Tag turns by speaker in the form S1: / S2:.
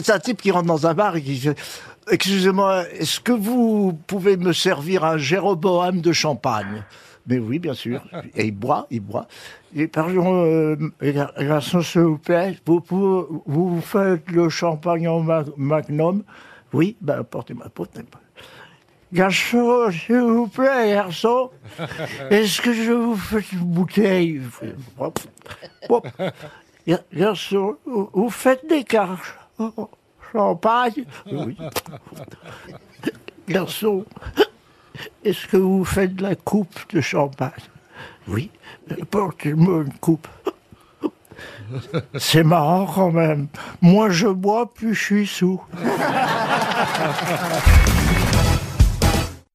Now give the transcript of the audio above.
S1: c'est un type qui rentre dans un bar et qui fait Excusez-moi, est-ce que vous pouvez me servir un Jéroboam de champagne? Mais oui, bien sûr. Et il boit, il boit. Et pardon, euh, garçon, s'il vous plaît, vous, pouvez- vous faites le champagne en ma- magnum? Oui, ben apportez-moi, apportez-moi. Garçon, s'il vous plaît, garçon, est-ce que je vous fais une bouteille? Garçon, vous vous faites des cartes champagne Oui. Garçon, est-ce que vous faites de la coupe de champagne? Oui. Portez-moi une coupe. C'est marrant quand même. Moins je bois, plus je suis sous.